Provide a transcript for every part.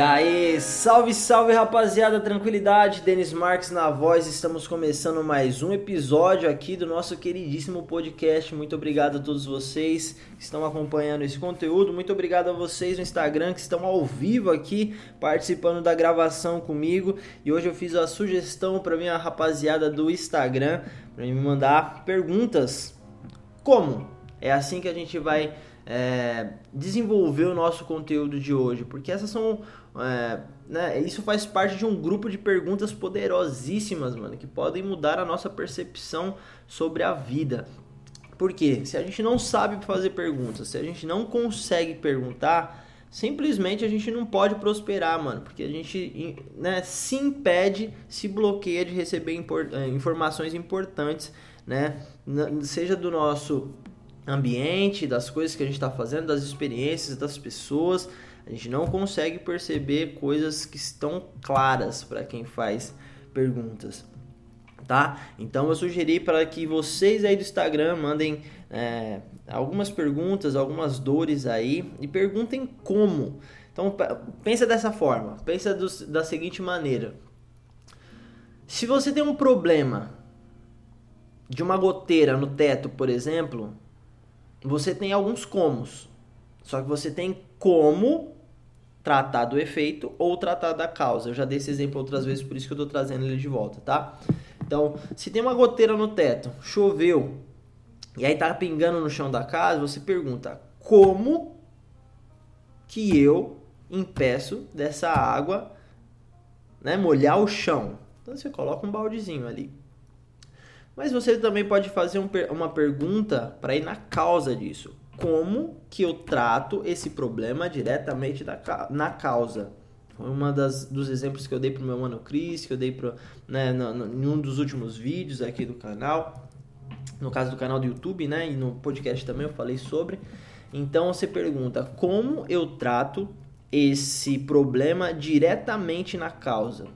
E aí, salve, salve rapaziada, tranquilidade, Denis Marques na voz, estamos começando mais um episódio aqui do nosso queridíssimo podcast. Muito obrigado a todos vocês que estão acompanhando esse conteúdo, muito obrigado a vocês no Instagram que estão ao vivo aqui participando da gravação comigo. E hoje eu fiz a sugestão para minha rapaziada do Instagram para me mandar perguntas. Como? É assim que a gente vai é, desenvolver o nosso conteúdo de hoje, porque essas são é, né, isso faz parte de um grupo de perguntas poderosíssimas, mano, que podem mudar a nossa percepção sobre a vida. Porque se a gente não sabe fazer perguntas, se a gente não consegue perguntar, simplesmente a gente não pode prosperar, mano, porque a gente né, se impede, se bloqueia de receber import é, informações importantes, né, seja do nosso ambiente, das coisas que a gente está fazendo, das experiências das pessoas. A gente não consegue perceber coisas que estão claras para quem faz perguntas, tá? Então eu sugeri para que vocês aí do Instagram mandem é, algumas perguntas, algumas dores aí e perguntem como. Então pensa dessa forma, pensa do, da seguinte maneira: se você tem um problema de uma goteira no teto, por exemplo, você tem alguns comos. Só que você tem como tratar do efeito ou tratar da causa. Eu já dei esse exemplo outras vezes, por isso que eu estou trazendo ele de volta, tá? Então, se tem uma goteira no teto, choveu, e aí tá pingando no chão da casa, você pergunta: como que eu impeço dessa água né, molhar o chão? Então você coloca um baldezinho ali. Mas você também pode fazer um, uma pergunta para ir na causa disso. Como que eu trato esse problema diretamente da, na causa? Foi das, dos exemplos que eu dei pro meu mano Cris, que eu dei pro, né, no, no, em um dos últimos vídeos aqui do canal. No caso do canal do YouTube, né? E no podcast também eu falei sobre. Então você pergunta como eu trato esse problema diretamente na causa.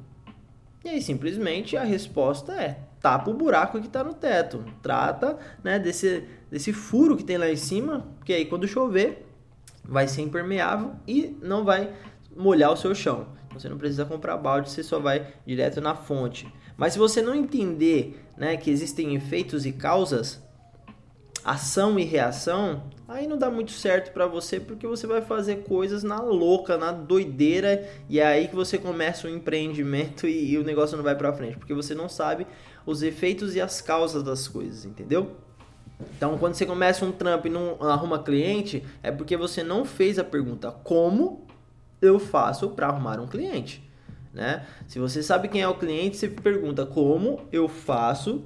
E aí simplesmente a resposta é tapa o buraco que está no teto. Trata né, desse, desse furo que tem lá em cima, que aí quando chover vai ser impermeável e não vai molhar o seu chão. Você não precisa comprar balde, você só vai direto na fonte. Mas se você não entender né, que existem efeitos e causas, ação e reação, aí não dá muito certo para você porque você vai fazer coisas na louca, na doideira e é aí que você começa um empreendimento e, e o negócio não vai para frente, porque você não sabe os efeitos e as causas das coisas, entendeu? Então, quando você começa um trampo e não arruma cliente, é porque você não fez a pergunta como eu faço para arrumar um cliente, né? Se você sabe quem é o cliente, você pergunta como eu faço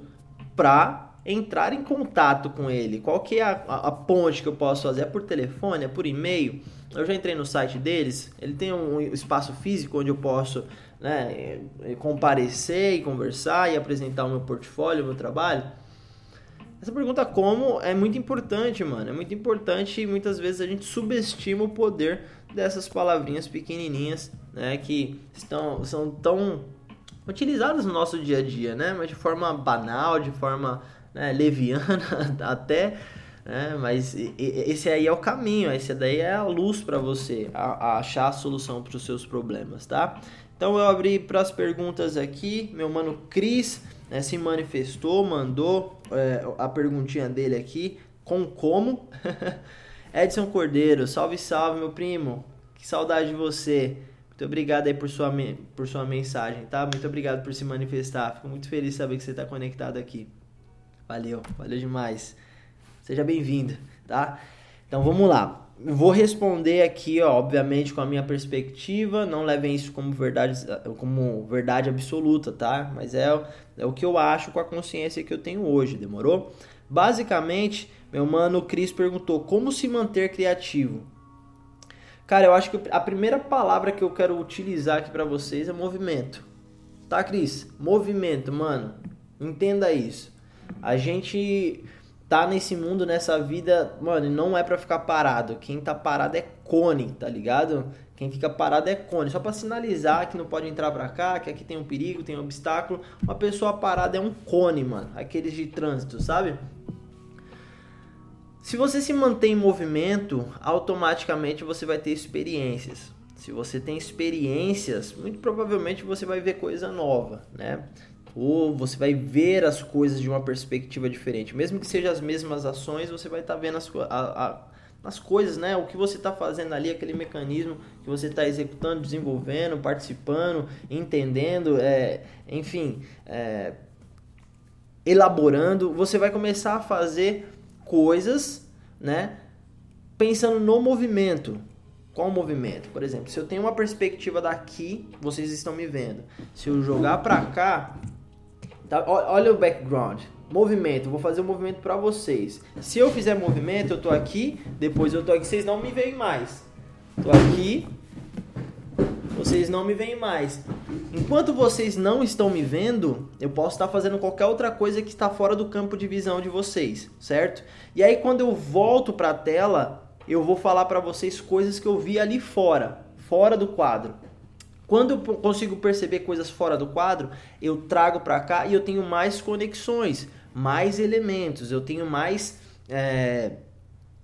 para entrar em contato com ele. Qual que é a, a, a, ponte que eu posso fazer? É por telefone? É por e-mail? Eu já entrei no site deles. Ele tem um espaço físico onde eu posso né, comparecer e conversar e apresentar o meu portfólio, o meu trabalho. Essa pergunta como é muito importante, mano. É muito importante e muitas vezes a gente subestima o poder dessas palavrinhas pequenininhas, né, que estão são tão utilizadas no nosso dia a dia, né, mas de forma banal, de forma né, leviana até, né, mas esse aí é o caminho, esse daí é a luz para você a, a achar a solução para os seus problemas, tá? Então eu abri para as perguntas aqui, meu mano Cris né, se manifestou, mandou é, a perguntinha dele aqui, com como. Edson Cordeiro, salve salve meu primo, que saudade de você. Muito obrigado aí por sua, por sua mensagem, tá? Muito obrigado por se manifestar. Fico muito feliz de saber que você está conectado aqui. Valeu, valeu demais. Seja bem-vindo, tá? Então vamos lá. Vou responder aqui, ó, obviamente, com a minha perspectiva. Não levem isso como verdade, como verdade absoluta, tá? Mas é, é o que eu acho com a consciência que eu tenho hoje, demorou? Basicamente, meu mano Cris perguntou como se manter criativo. Cara, eu acho que a primeira palavra que eu quero utilizar aqui para vocês é movimento. Tá, Cris? Movimento, mano. Entenda isso. A gente tá nesse mundo, nessa vida, mano, não é para ficar parado. Quem tá parado é cone, tá ligado? Quem fica parado é cone. Só para sinalizar que não pode entrar para cá, que aqui tem um perigo, tem um obstáculo. Uma pessoa parada é um cone, mano. Aqueles de trânsito, sabe? Se você se mantém em movimento, automaticamente você vai ter experiências. se você tem experiências, muito provavelmente você vai ver coisa nova, né? Ou você vai ver as coisas de uma perspectiva diferente. Mesmo que sejam as mesmas ações, você vai estar tá vendo as, a, a, as coisas, né? O que você está fazendo ali, aquele mecanismo que você está executando, desenvolvendo, participando, entendendo, é, enfim, é, elaborando. Você vai começar a fazer coisas, né? Pensando no movimento. Qual movimento? Por exemplo, se eu tenho uma perspectiva daqui, vocês estão me vendo. Se eu jogar para cá, tá? olha o background movimento, vou fazer um movimento para vocês. Se eu fizer movimento, eu tô aqui, depois eu tô aqui, vocês não me veem mais. Tô aqui, vocês não me veem mais. Enquanto vocês não estão me vendo, eu posso estar fazendo qualquer outra coisa que está fora do campo de visão de vocês, certo? E aí quando eu volto para a tela, eu vou falar para vocês coisas que eu vi ali fora, fora do quadro. Quando eu consigo perceber coisas fora do quadro, eu trago para cá e eu tenho mais conexões mais elementos, eu tenho mais, é,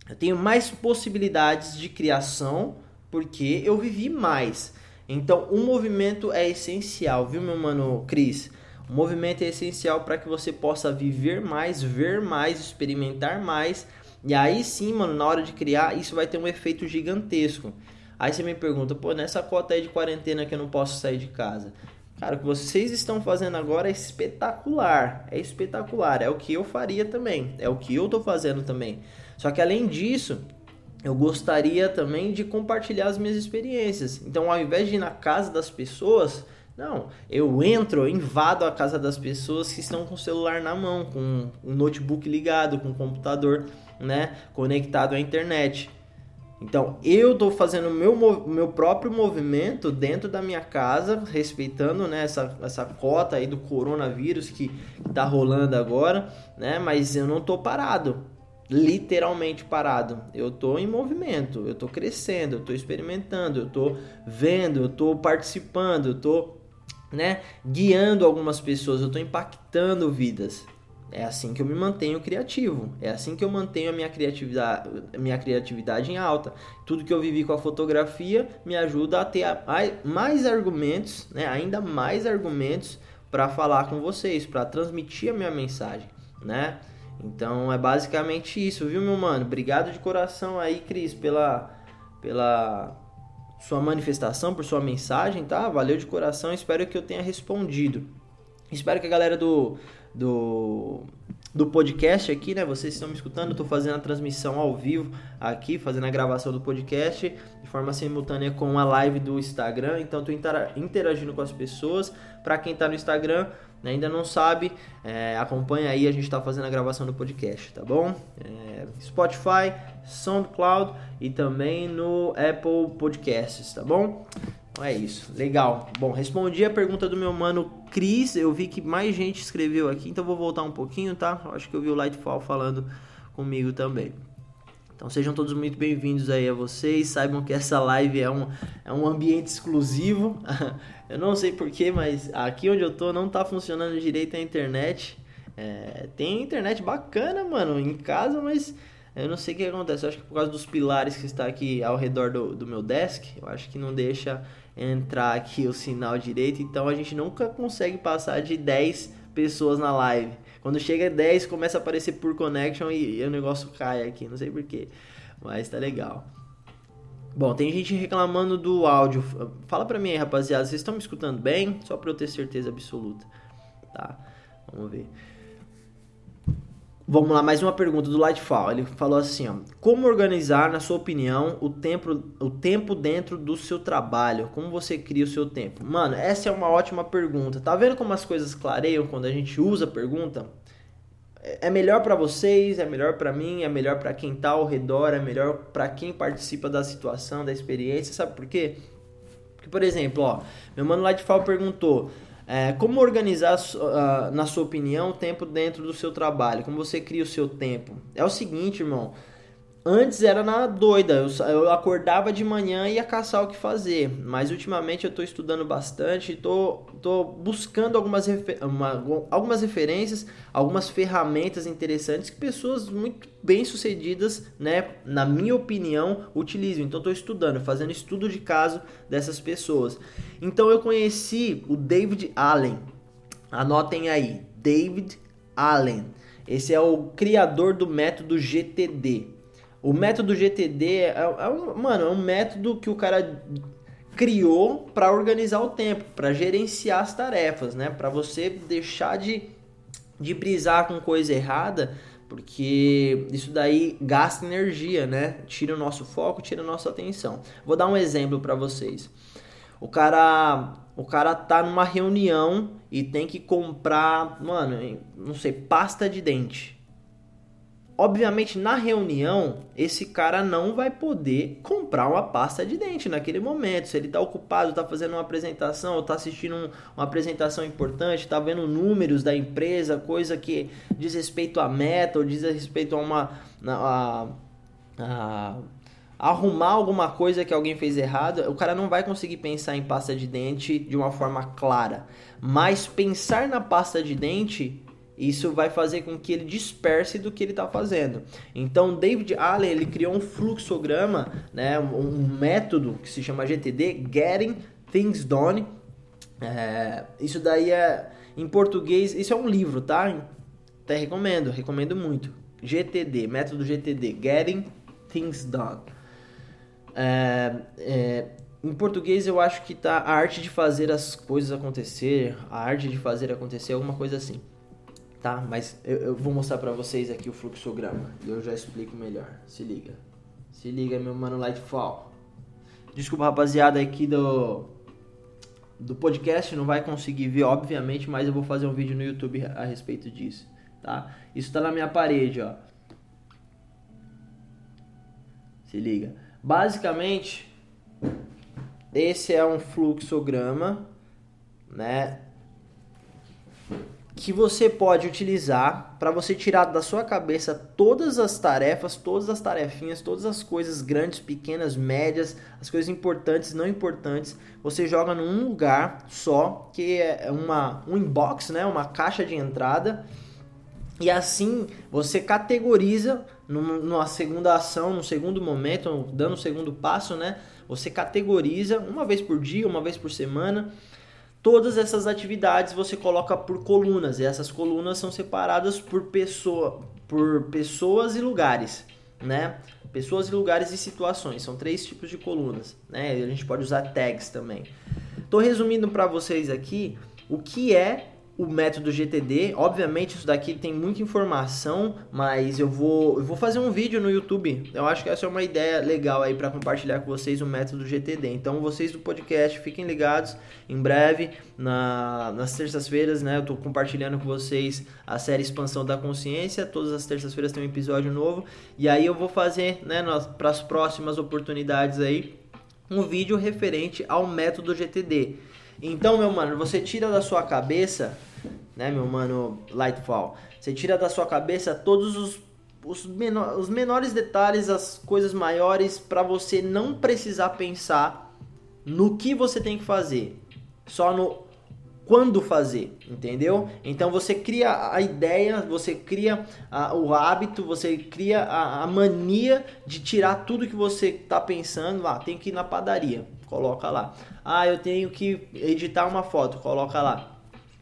eu tenho mais possibilidades de criação porque eu vivi mais. Então, o movimento é essencial, viu, meu mano Cris? O movimento é essencial para que você possa viver mais, ver mais, experimentar mais. E aí sim, mano, na hora de criar, isso vai ter um efeito gigantesco. Aí você me pergunta, pô, nessa cota aí de quarentena que eu não posso sair de casa. Cara, o que vocês estão fazendo agora é espetacular. É espetacular. É o que eu faria também. É o que eu tô fazendo também. Só que além disso, eu gostaria também de compartilhar as minhas experiências. Então, ao invés de ir na casa das pessoas, não, eu entro, eu invado a casa das pessoas que estão com o celular na mão, com um notebook ligado, com um computador, né, conectado à internet. Então, eu estou fazendo o meu, meu próprio movimento dentro da minha casa, respeitando né, essa, essa cota aí do coronavírus que está rolando agora, né? Mas eu não estou parado, literalmente parado. Eu estou em movimento, eu estou crescendo, eu estou experimentando, eu estou vendo, eu estou participando, eu estou né, guiando algumas pessoas, eu estou impactando vidas. É assim que eu me mantenho criativo. É assim que eu mantenho a minha criatividade, a minha criatividade em alta. Tudo que eu vivi com a fotografia me ajuda a ter mais argumentos, né? ainda mais argumentos para falar com vocês, para transmitir a minha mensagem, né? Então é basicamente isso, viu, meu mano? Obrigado de coração aí, Cris, pela pela sua manifestação, por sua mensagem, tá? Valeu de coração. Espero que eu tenha respondido. Espero que a galera do do, do podcast aqui, né? Vocês estão me escutando, eu tô fazendo a transmissão ao vivo aqui, fazendo a gravação do podcast de forma simultânea com a live do Instagram. Então, tô interagindo com as pessoas. Para quem tá no Instagram, né, ainda não sabe, é, acompanha aí, a gente tá fazendo a gravação do podcast, tá bom? É, Spotify, SoundCloud e também no Apple Podcasts, tá bom? É isso, legal. Bom, respondi a pergunta do meu mano Cris. Eu vi que mais gente escreveu aqui, então vou voltar um pouquinho, tá? Acho que eu vi o Lightfall falando comigo também. Então sejam todos muito bem-vindos aí a vocês. Saibam que essa live é um, é um ambiente exclusivo. eu não sei porquê, mas aqui onde eu tô não tá funcionando direito a internet. É, tem internet bacana, mano, em casa, mas eu não sei o que acontece. Eu acho que por causa dos pilares que está aqui ao redor do, do meu desk, eu acho que não deixa entrar aqui o sinal direito, então a gente nunca consegue passar de 10 pessoas na live. Quando chega 10, começa a aparecer por connection e, e o negócio cai aqui, não sei porquê, mas tá legal. Bom, tem gente reclamando do áudio. Fala pra mim aí, rapaziada, vocês estão me escutando bem? Só pra eu ter certeza absoluta. Tá, vamos ver. Vamos lá, mais uma pergunta do Lightfall. Ele falou assim, ó, como organizar, na sua opinião, o tempo, o tempo dentro do seu trabalho? Como você cria o seu tempo? Mano, essa é uma ótima pergunta. Tá vendo como as coisas clareiam quando a gente usa a pergunta? É melhor para vocês, é melhor para mim, é melhor para quem tá ao redor, é melhor para quem participa da situação, da experiência, sabe por quê? Porque, por exemplo, ó, meu mano Lightfall perguntou: é, como organizar, na sua opinião, o tempo dentro do seu trabalho? Como você cria o seu tempo? É o seguinte, irmão. Antes era na doida, eu, eu acordava de manhã e ia caçar o que fazer. Mas ultimamente eu estou estudando bastante, estou tô, tô buscando algumas, refer uma, algumas referências, algumas ferramentas interessantes que pessoas muito bem sucedidas, né, na minha opinião, utilizam. Então estou estudando, fazendo estudo de caso dessas pessoas. Então eu conheci o David Allen. Anotem aí, David Allen. Esse é o criador do método GTD. O método GTD é, é um, mano, é um método que o cara criou para organizar o tempo, para gerenciar as tarefas, né? Para você deixar de, de brisar com coisa errada, porque isso daí gasta energia, né? Tira o nosso foco, tira a nossa atenção. Vou dar um exemplo para vocês. O cara, o cara tá numa reunião e tem que comprar, mano, não sei, pasta de dente. Obviamente, na reunião, esse cara não vai poder comprar uma pasta de dente naquele momento. Se ele está ocupado, está fazendo uma apresentação, está assistindo um, uma apresentação importante, está vendo números da empresa, coisa que diz respeito à meta ou diz respeito a uma. A, a, a arrumar alguma coisa que alguém fez errado, o cara não vai conseguir pensar em pasta de dente de uma forma clara. Mas pensar na pasta de dente isso vai fazer com que ele disperse do que ele está fazendo. Então, David Allen ele criou um fluxograma, né, um método que se chama GTD, Getting Things Done. É, isso daí é em português, isso é um livro, tá? Até recomendo, recomendo muito. GTD, método GTD, Getting Things Done. É, é, em português eu acho que tá a arte de fazer as coisas acontecer, a arte de fazer acontecer, alguma coisa assim tá? Mas eu, eu vou mostrar para vocês aqui o fluxograma e eu já explico melhor. Se liga. Se liga, meu mano Lightfall. Desculpa, rapaziada, aqui do do podcast não vai conseguir ver, obviamente, mas eu vou fazer um vídeo no YouTube a respeito disso, tá? Isso tá na minha parede, ó. Se liga. Basicamente, esse é um fluxograma, né? Que você pode utilizar para você tirar da sua cabeça todas as tarefas, todas as tarefinhas, todas as coisas grandes, pequenas, médias, as coisas importantes, não importantes. Você joga num lugar só, que é uma um inbox, né, uma caixa de entrada. E assim você categoriza numa segunda ação, no segundo momento, dando o segundo passo, né? Você categoriza uma vez por dia, uma vez por semana Todas essas atividades você coloca por colunas e essas colunas são separadas por pessoa, por pessoas e lugares, né? Pessoas e lugares e situações. São três tipos de colunas, né? A gente pode usar tags também. Tô resumindo para vocês aqui o que é o método GTD. Obviamente isso daqui tem muita informação, mas eu vou, eu vou fazer um vídeo no YouTube. Eu acho que essa é uma ideia legal aí para compartilhar com vocês o método GTD. Então vocês do podcast fiquem ligados. Em breve, na, nas terças-feiras, né, eu estou compartilhando com vocês a série Expansão da Consciência. Todas as terças-feiras tem um episódio novo e aí eu vou fazer, né, para as próximas oportunidades aí um vídeo referente ao método GTD. Então, meu mano, você tira da sua cabeça, né, meu mano Lightfall, você tira da sua cabeça todos os, os, menor, os menores detalhes, as coisas maiores, para você não precisar pensar no que você tem que fazer, só no quando fazer, entendeu? Então você cria a ideia, você cria a, o hábito, você cria a, a, mania de tirar tudo que você tá pensando lá. Tem que ir na padaria, coloca lá. Ah, eu tenho que editar uma foto, coloca lá.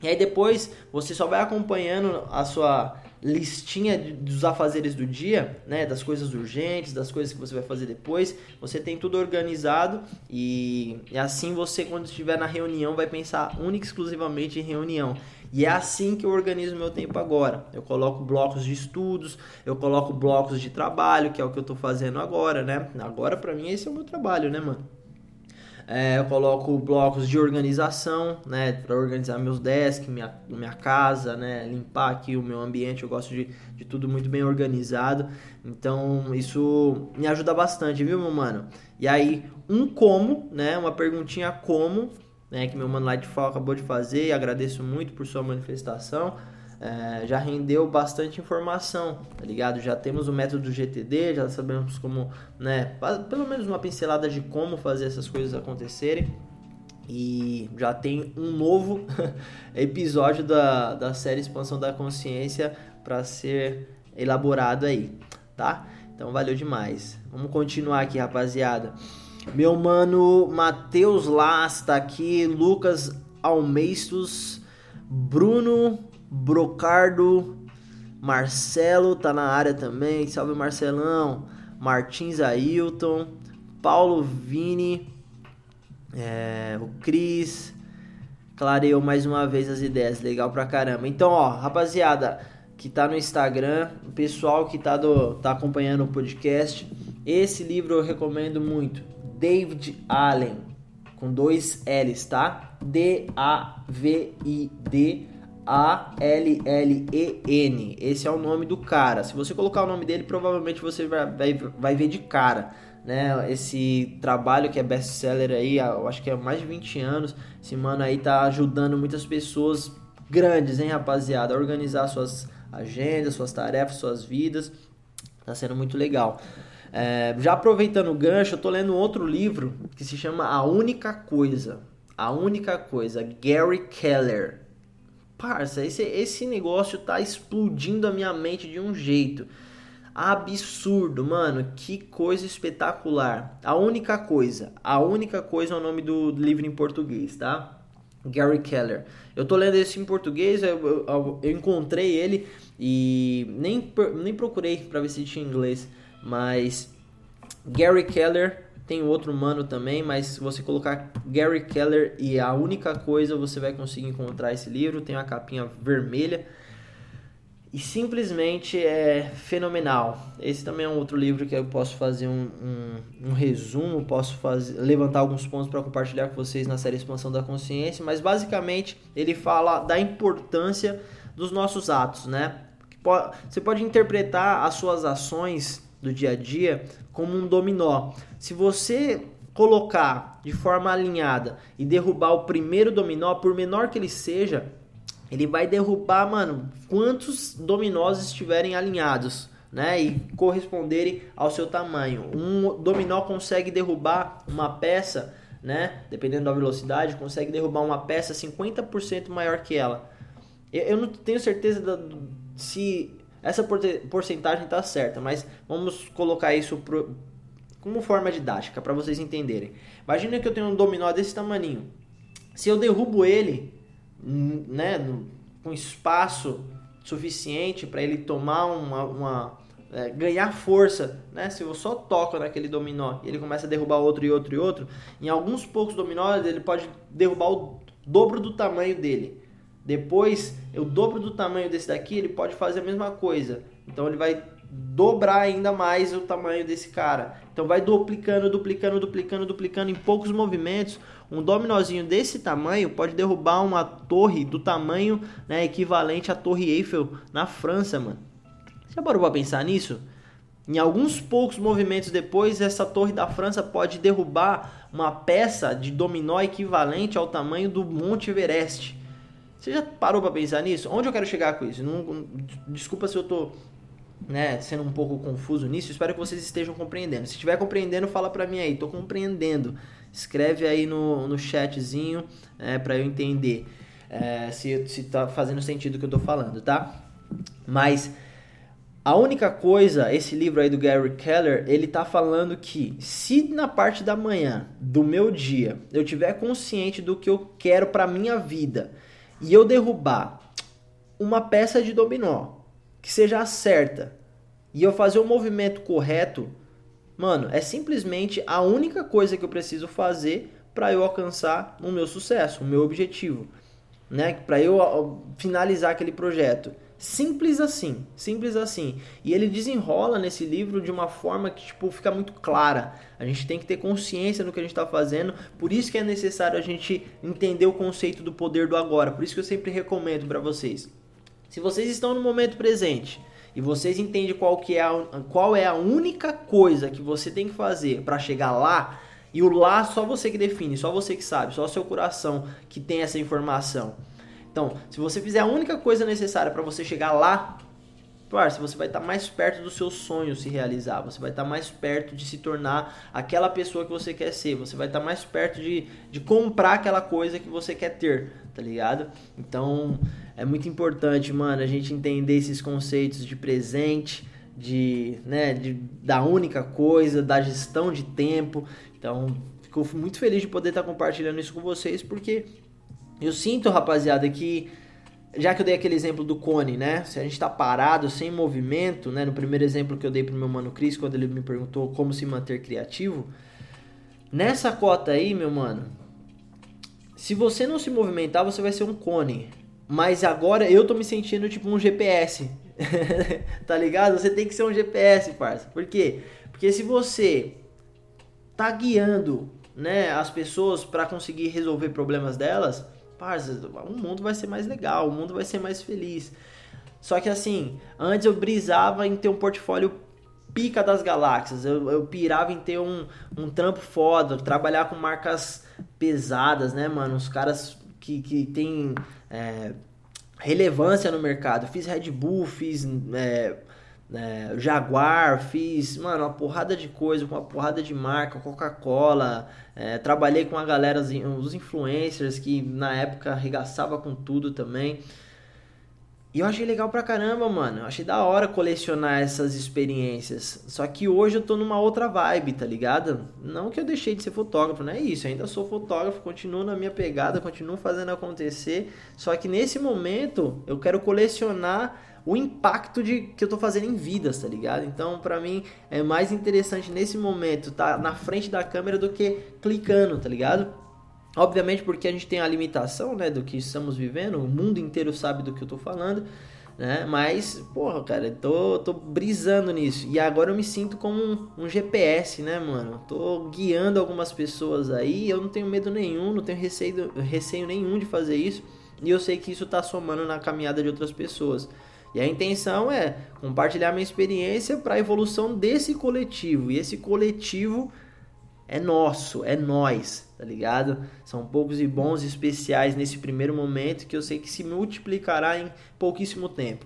E aí depois você só vai acompanhando a sua listinha dos afazeres do dia, né, das coisas urgentes, das coisas que você vai fazer depois, você tem tudo organizado e, e assim você quando estiver na reunião vai pensar única e exclusivamente em reunião. E é assim que eu organizo meu tempo agora. Eu coloco blocos de estudos, eu coloco blocos de trabalho, que é o que eu estou fazendo agora, né? Agora para mim esse é o meu trabalho, né, mano? É, eu coloco blocos de organização, né, para organizar meus desks, minha, minha casa, né, limpar aqui o meu ambiente. Eu gosto de, de tudo muito bem organizado. Então isso me ajuda bastante, viu, meu mano? E aí, um como, né, uma perguntinha como, né, que meu mano Lightfall acabou de fazer. Agradeço muito por sua manifestação. É, já rendeu bastante informação, tá ligado? Já temos o método GTD, já sabemos como, né, pelo menos uma pincelada de como fazer essas coisas acontecerem. E já tem um novo episódio da, da série Expansão da Consciência para ser elaborado aí, tá? Então valeu demais. Vamos continuar aqui, rapaziada. Meu mano Matheus Las tá aqui, Lucas Almeistos, Bruno Brocardo, Marcelo tá na área também. Salve Marcelão. Martins Ailton, Paulo Vini, é, o Cris. Clareou mais uma vez as ideias, legal pra caramba. Então, ó, rapaziada que tá no Instagram, o pessoal que tá, do, tá acompanhando o podcast, esse livro eu recomendo muito. David Allen, com dois L's, tá? D-A-V-I-D a-L-L-E-N. Esse é o nome do cara. Se você colocar o nome dele, provavelmente você vai, vai, vai ver de cara. Né? Esse trabalho que é best-seller aí, eu acho que é mais de 20 anos. Esse mano aí tá ajudando muitas pessoas grandes, hein, rapaziada, a organizar suas agendas, suas tarefas, suas vidas. Tá sendo muito legal. É, já aproveitando o gancho, eu tô lendo outro livro que se chama A Única Coisa. A Única Coisa, Gary Keller. Parça, esse, esse negócio tá explodindo a minha mente de um jeito absurdo, mano. Que coisa espetacular. A única coisa, a única coisa é o nome do livro em português, tá? Gary Keller. Eu tô lendo esse em português, eu, eu, eu encontrei ele e nem, nem procurei para ver se tinha inglês, mas Gary Keller tem outro mano também, mas se você colocar Gary Keller e a única coisa você vai conseguir encontrar esse livro. Tem uma capinha vermelha e simplesmente é fenomenal. Esse também é um outro livro que eu posso fazer um, um, um resumo, posso fazer, levantar alguns pontos para compartilhar com vocês na série Expansão da Consciência, mas basicamente ele fala da importância dos nossos atos, né? Você pode interpretar as suas ações do dia a dia como um dominó. Se você colocar de forma alinhada e derrubar o primeiro dominó, por menor que ele seja, ele vai derrubar, mano, quantos dominós estiverem alinhados, né? E corresponderem ao seu tamanho. Um dominó consegue derrubar uma peça, né? Dependendo da velocidade, consegue derrubar uma peça 50% maior que ela. Eu não tenho certeza da, se essa porcentagem está certa, mas vamos colocar isso pro, como forma didática para vocês entenderem. Imagina que eu tenho um dominó desse tamaninho. Se eu derrubo ele, né, no, com espaço suficiente para ele tomar uma, uma é, ganhar força, né? Se eu só toco naquele dominó e ele começa a derrubar outro e outro e outro, em alguns poucos dominós ele pode derrubar o dobro do tamanho dele. Depois, eu dobro do tamanho desse daqui, ele pode fazer a mesma coisa. Então ele vai dobrar ainda mais o tamanho desse cara. Então vai duplicando, duplicando, duplicando, duplicando em poucos movimentos. Um dominozinho desse tamanho pode derrubar uma torre do tamanho né, equivalente à Torre Eiffel na França, mano. Já parou pra pensar nisso? Em alguns poucos movimentos depois, essa torre da França pode derrubar uma peça de dominó equivalente ao tamanho do Monte Everest. Você já parou para pensar nisso? Onde eu quero chegar com isso? Não, desculpa se eu tô né, sendo um pouco confuso nisso. Espero que vocês estejam compreendendo. Se estiver compreendendo, fala para mim aí. Tô compreendendo. Escreve aí no, no chatzinho é, para eu entender é, se, se tá fazendo sentido o que eu tô falando, tá? Mas a única coisa, esse livro aí do Gary Keller, ele tá falando que se na parte da manhã do meu dia eu tiver consciente do que eu quero para minha vida e eu derrubar uma peça de dominó que seja certa e eu fazer o movimento correto, mano, é simplesmente a única coisa que eu preciso fazer para eu alcançar o meu sucesso, o meu objetivo, né? Para eu finalizar aquele projeto. Simples assim, simples assim. E ele desenrola nesse livro de uma forma que tipo fica muito clara. A gente tem que ter consciência no que a gente está fazendo. Por isso que é necessário a gente entender o conceito do poder do agora. Por isso que eu sempre recomendo para vocês. Se vocês estão no momento presente e vocês entendem qual que é a, qual é a única coisa que você tem que fazer para chegar lá, e o lá só você que define, só você que sabe, só seu coração que tem essa informação. Então, se você fizer a única coisa necessária para você chegar lá, parça, você vai estar tá mais perto do seu sonho se realizar, você vai estar tá mais perto de se tornar aquela pessoa que você quer ser, você vai estar tá mais perto de, de comprar aquela coisa que você quer ter, tá ligado? Então, é muito importante, mano, a gente entender esses conceitos de presente, de, né, de, da única coisa, da gestão de tempo. Então, fico muito feliz de poder estar compartilhando isso com vocês, porque eu sinto, rapaziada, que já que eu dei aquele exemplo do cone, né? Se a gente tá parado, sem movimento, né? No primeiro exemplo que eu dei pro meu mano Cris, quando ele me perguntou como se manter criativo, nessa cota aí, meu mano, se você não se movimentar, você vai ser um cone. Mas agora eu tô me sentindo tipo um GPS. tá ligado? Você tem que ser um GPS, parça. Por quê? Porque se você tá guiando, né, as pessoas para conseguir resolver problemas delas, parça, o mundo vai ser mais legal, o mundo vai ser mais feliz. Só que assim, antes eu brisava em ter um portfólio pica das galáxias. Eu, eu pirava em ter um, um trampo foda, trabalhar com marcas pesadas, né, mano? Os caras que, que tem é, relevância no mercado. Fiz Red Bull, fiz é, é, Jaguar, fiz, mano, uma porrada de coisa, uma porrada de marca, Coca-Cola. É, trabalhei com a galera, os influencers que na época arregaçava com tudo também. E eu achei legal pra caramba, mano. Eu achei da hora colecionar essas experiências. Só que hoje eu tô numa outra vibe, tá ligado? Não que eu deixei de ser fotógrafo, não é isso. Eu ainda sou fotógrafo, continuo na minha pegada, continuo fazendo acontecer. Só que nesse momento eu quero colecionar o impacto de que eu tô fazendo em vidas, tá ligado? Então, para mim é mais interessante nesse momento tá na frente da câmera do que clicando, tá ligado? Obviamente porque a gente tem a limitação, né, do que estamos vivendo, o mundo inteiro sabe do que eu tô falando, né? Mas, porra, cara, tô, tô brisando nisso. E agora eu me sinto como um, um GPS, né, mano? Tô guiando algumas pessoas aí, eu não tenho medo nenhum, não tenho receio, receio nenhum de fazer isso. E eu sei que isso tá somando na caminhada de outras pessoas. E a intenção é compartilhar minha experiência para a evolução desse coletivo. E esse coletivo é nosso, é nós, tá ligado? São poucos e bons especiais nesse primeiro momento que eu sei que se multiplicará em pouquíssimo tempo.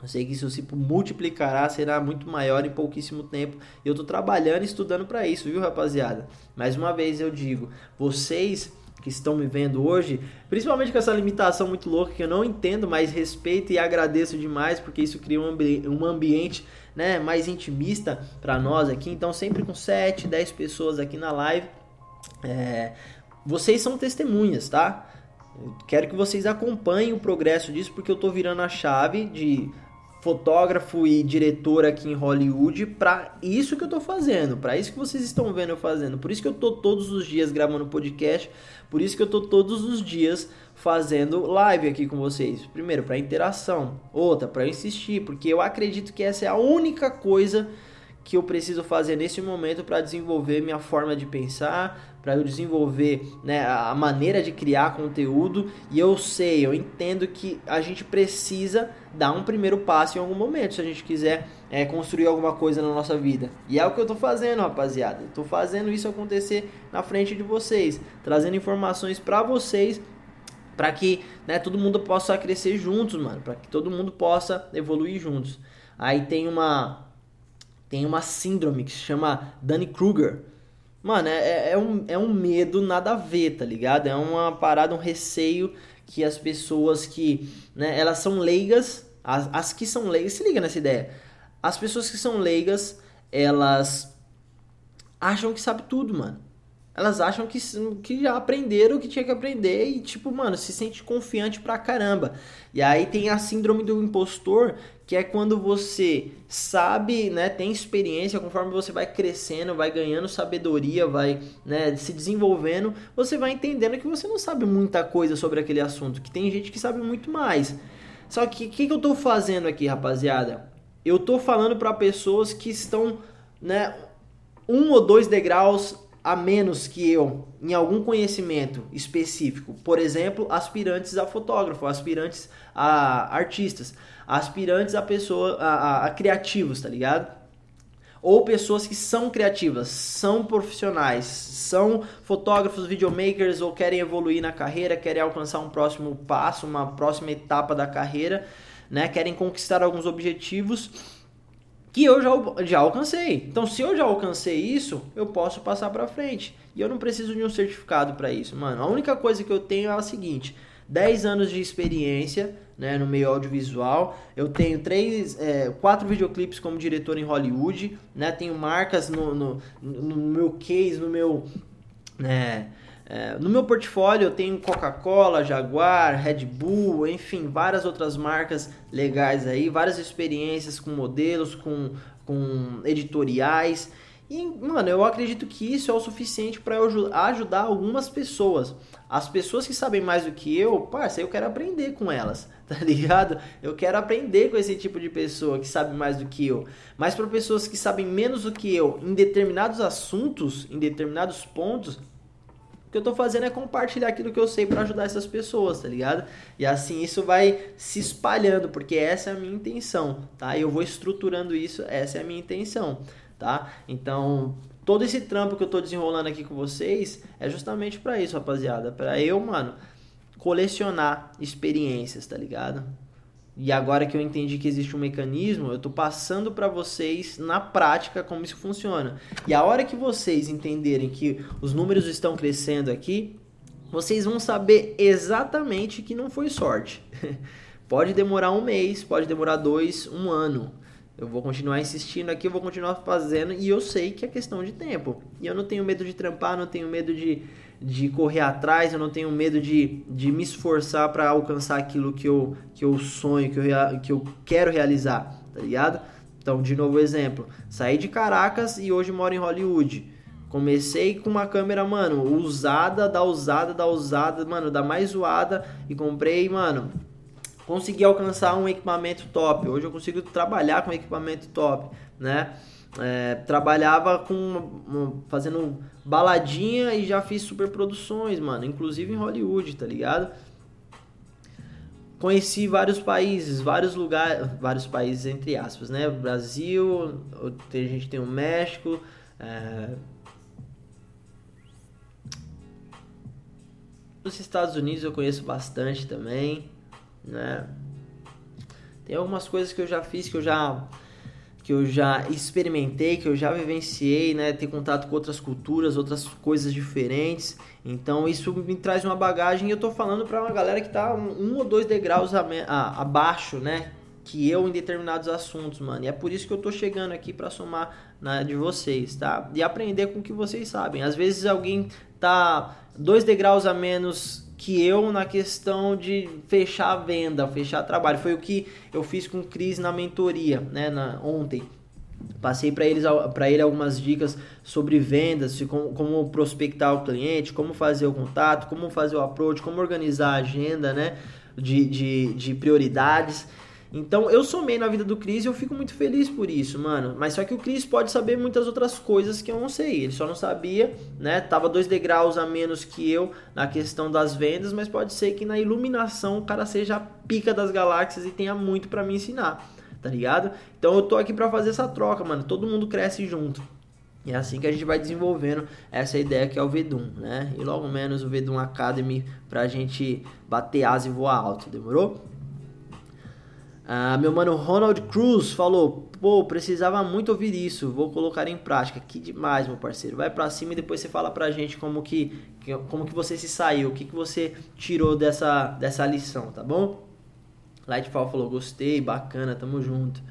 Eu sei que isso se multiplicará, será muito maior em pouquíssimo tempo. E eu tô trabalhando e estudando para isso, viu, rapaziada? Mais uma vez eu digo, vocês que estão me vendo hoje, principalmente com essa limitação muito louca que eu não entendo, mas respeito e agradeço demais porque isso cria um, ambi um ambiente né, mais intimista para nós aqui. Então, sempre com 7, 10 pessoas aqui na live, é, vocês são testemunhas, tá? Eu quero que vocês acompanhem o progresso disso porque eu tô virando a chave de fotógrafo e diretor aqui em Hollywood para isso que eu tô fazendo, para isso que vocês estão vendo eu fazendo. Por isso que eu tô todos os dias gravando podcast, por isso que eu tô todos os dias fazendo live aqui com vocês. Primeiro, para interação, outra para insistir, porque eu acredito que essa é a única coisa que eu preciso fazer nesse momento para desenvolver minha forma de pensar, para eu desenvolver né, a maneira de criar conteúdo. E eu sei, eu entendo que a gente precisa dar um primeiro passo em algum momento se a gente quiser é, construir alguma coisa na nossa vida. E é o que eu estou fazendo, rapaziada. Estou fazendo isso acontecer na frente de vocês, trazendo informações para vocês para que né, todo mundo possa crescer juntos, mano, para que todo mundo possa evoluir juntos. Aí tem uma tem uma síndrome que se chama Danny Kruger. Mano, é, é, é, um, é um medo nada a ver, tá ligado? É uma parada, um receio que as pessoas que, né, elas são leigas, as, as que são leigas, se liga nessa ideia. As pessoas que são leigas, elas acham que sabe tudo, mano. Elas acham que, que já aprenderam o que tinha que aprender e, tipo, mano, se sente confiante pra caramba. E aí tem a síndrome do impostor, que é quando você sabe, né, tem experiência, conforme você vai crescendo, vai ganhando sabedoria, vai, né, se desenvolvendo, você vai entendendo que você não sabe muita coisa sobre aquele assunto, que tem gente que sabe muito mais. Só que o que, que eu tô fazendo aqui, rapaziada? Eu tô falando para pessoas que estão, né, um ou dois degraus a menos que eu em algum conhecimento específico, por exemplo, aspirantes a fotógrafo, aspirantes a artistas, aspirantes a pessoa a, a, a criativos, tá ligado? ou pessoas que são criativas, são profissionais, são fotógrafos, videomakers ou querem evoluir na carreira, querem alcançar um próximo passo, uma próxima etapa da carreira, né? Querem conquistar alguns objetivos que eu já, já alcancei. Então, se eu já alcancei isso, eu posso passar para frente. E eu não preciso de um certificado para isso, mano. A única coisa que eu tenho é a seguinte: 10 anos de experiência né, no meio audiovisual. Eu tenho três, é, quatro videoclipes como diretor em Hollywood, né? Tenho marcas no, no, no meu case, no meu, né, é, no meu portfólio eu tenho Coca-Cola, Jaguar, Red Bull, enfim, várias outras marcas legais aí, várias experiências com modelos, com, com editoriais. E, mano, eu acredito que isso é o suficiente para eu ajudar algumas pessoas. As pessoas que sabem mais do que eu, parça, eu quero aprender com elas, tá ligado? Eu quero aprender com esse tipo de pessoa que sabe mais do que eu. Mas para pessoas que sabem menos do que eu em determinados assuntos, em determinados pontos, que eu tô fazendo é compartilhar aquilo que eu sei para ajudar essas pessoas, tá ligado? E assim isso vai se espalhando, porque essa é a minha intenção, tá? Eu vou estruturando isso, essa é a minha intenção tá? Então, todo esse trampo que eu tô desenrolando aqui com vocês é justamente para isso, rapaziada, para eu, mano, colecionar experiências, tá ligado? E agora que eu entendi que existe um mecanismo, eu tô passando para vocês na prática como isso funciona. E a hora que vocês entenderem que os números estão crescendo aqui, vocês vão saber exatamente que não foi sorte. pode demorar um mês, pode demorar dois, um ano. Eu vou continuar insistindo aqui, eu vou continuar fazendo e eu sei que é questão de tempo. E eu não tenho medo de trampar, não tenho medo de, de correr atrás, eu não tenho medo de, de me esforçar para alcançar aquilo que eu, que eu sonho, que eu, que eu quero realizar, tá ligado? Então, de novo exemplo, saí de Caracas e hoje moro em Hollywood. Comecei com uma câmera, mano, usada, da usada, da usada, mano, da mais zoada e comprei, mano, consegui alcançar um equipamento top. Hoje eu consigo trabalhar com equipamento top, né? É, trabalhava com fazendo baladinha e já fiz super produções, mano, inclusive em Hollywood, tá ligado? Conheci vários países, vários lugares, vários países entre aspas, né? Brasil, a gente tem o México, é... os Estados Unidos eu conheço bastante também né? Tem algumas coisas que eu já fiz, que eu já que eu já experimentei, que eu já vivenciei, né? Ter contato com outras culturas, outras coisas diferentes. Então isso me traz uma bagagem e eu tô falando para uma galera que tá um, um ou dois degraus a, a, abaixo, né? Que eu em determinados assuntos, mano. E é por isso que eu tô chegando aqui para somar na, de vocês, tá? E aprender com o que vocês sabem. Às vezes alguém tá dois degraus a menos que eu na questão de fechar a venda, fechar trabalho. Foi o que eu fiz com o Cris na mentoria, né, na, ontem. Passei para eles para ele algumas dicas sobre vendas, como, como prospectar o cliente, como fazer o contato, como fazer o approach, como organizar a agenda, né, de, de, de prioridades. Então eu somei na vida do Cris e eu fico muito feliz por isso, mano. Mas só que o Cris pode saber muitas outras coisas que eu não sei. Ele só não sabia, né? Tava dois degraus a menos que eu na questão das vendas, mas pode ser que na iluminação o cara seja a pica das galáxias e tenha muito para me ensinar, tá ligado? Então eu tô aqui para fazer essa troca, mano. Todo mundo cresce junto. E é assim que a gente vai desenvolvendo essa ideia que é o Vedum, né? E logo menos o Vedum Academy pra gente bater asa e voar alto, demorou? Ah, meu mano Ronald Cruz falou: pô, precisava muito ouvir isso, vou colocar em prática. Que demais, meu parceiro. Vai pra cima e depois você fala pra gente como que, como que você se saiu, o que, que você tirou dessa, dessa lição, tá bom? Lightfall falou: gostei, bacana, tamo junto.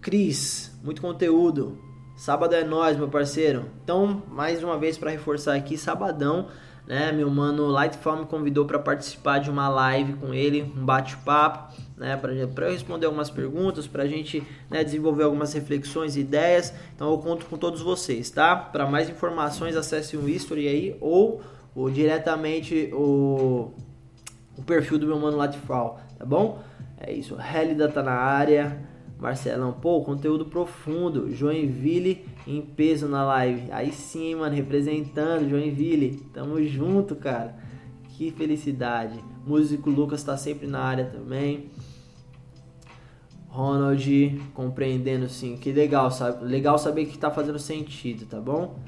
Cris, muito conteúdo. Sábado é nós, meu parceiro. Então, mais uma vez para reforçar aqui, sabadão né? Meu mano Lightfall me convidou para participar de uma live com ele, um bate-papo, né? Para eu responder algumas perguntas, para a gente né, desenvolver algumas reflexões ideias. Então eu conto com todos vocês, tá? Para mais informações, acesse o History aí ou, ou diretamente o, o perfil do meu mano Lightfall, tá bom? É isso, Hélida tá na área. Marcelão, pô, conteúdo profundo. Joinville em peso na live. Aí sim, mano, representando Joinville. Tamo junto, cara. Que felicidade. Músico Lucas tá sempre na área também. Ronald compreendendo sim. Que legal, sabe? Legal saber que tá fazendo sentido, tá bom?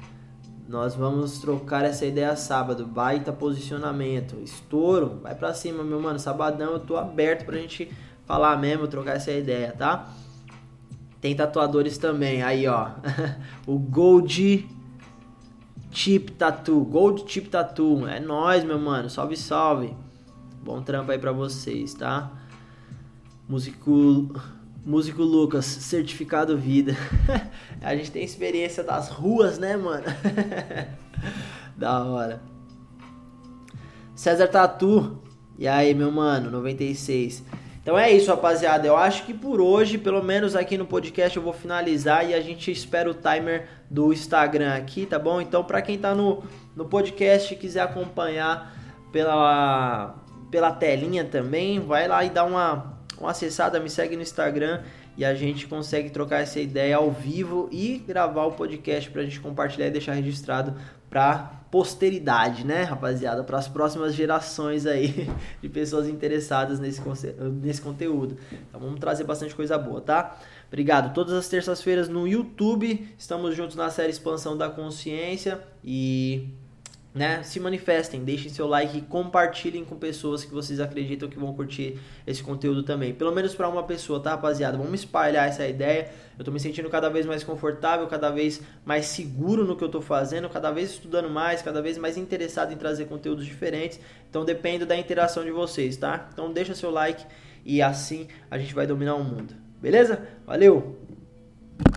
Nós vamos trocar essa ideia sábado. Baita posicionamento. Estouro. Vai pra cima, meu mano. Sabadão eu tô aberto pra gente falar mesmo, trocar essa ideia, tá? Tem tatuadores também. Aí, ó. o Gold Chip Tattoo. Gold Chip Tattoo. É nós, meu mano. Salve, salve. Bom trampo aí pra vocês, tá? Músico Músico Lucas, certificado vida. a gente tem experiência das ruas, né, mano? da hora. César Tatu. E aí, meu mano, 96. Então é isso, rapaziada. Eu acho que por hoje, pelo menos aqui no podcast, eu vou finalizar e a gente espera o timer do Instagram aqui, tá bom? Então, para quem tá no, no podcast e quiser acompanhar pela, pela telinha também, vai lá e dá uma uma acessada, me segue no Instagram e a gente consegue trocar essa ideia ao vivo e gravar o podcast para a gente compartilhar e deixar registrado para posteridade, né, rapaziada, para as próximas gerações aí de pessoas interessadas nesse, nesse conteúdo. Então vamos trazer bastante coisa boa, tá? Obrigado. Todas as terças-feiras no YouTube, estamos juntos na série Expansão da Consciência e né, se manifestem, deixem seu like e compartilhem com pessoas que vocês acreditam que vão curtir esse conteúdo também. Pelo menos para uma pessoa, tá, rapaziada? Vamos espalhar essa ideia. Eu tô me sentindo cada vez mais confortável, cada vez mais seguro no que eu tô fazendo, cada vez estudando mais, cada vez mais interessado em trazer conteúdos diferentes. Então depende da interação de vocês, tá? Então deixa seu like e assim a gente vai dominar o mundo. Beleza? Valeu!